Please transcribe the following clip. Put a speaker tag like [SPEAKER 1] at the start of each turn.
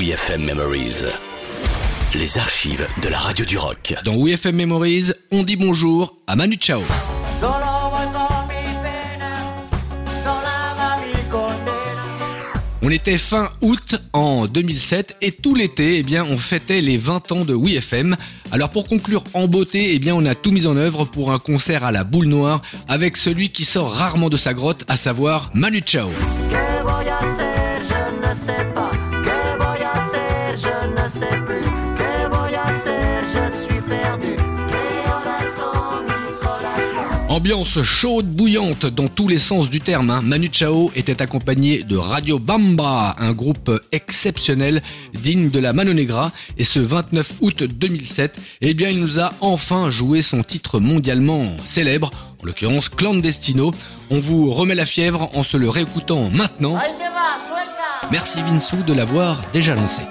[SPEAKER 1] WeFM Memories. Les archives de la radio du rock.
[SPEAKER 2] Dans WeFM Memories, on dit bonjour à Manu Chao. On était fin août en 2007 et tout l'été, eh bien, on fêtait les 20 ans de WeFM. Alors pour conclure en beauté, eh bien, on a tout mis en œuvre pour un concert à la boule noire avec celui qui sort rarement de sa grotte, à savoir Manu Chao. Ambiance chaude, bouillante dans tous les sens du terme. Hein. Manu Chao était accompagné de Radio Bamba, un groupe exceptionnel digne de la Mano Negra. Et ce 29 août 2007, eh bien, il nous a enfin joué son titre mondialement célèbre, en l'occurrence Clandestino. On vous remet la fièvre en se le réécoutant maintenant. Merci Vinsou de l'avoir déjà lancé.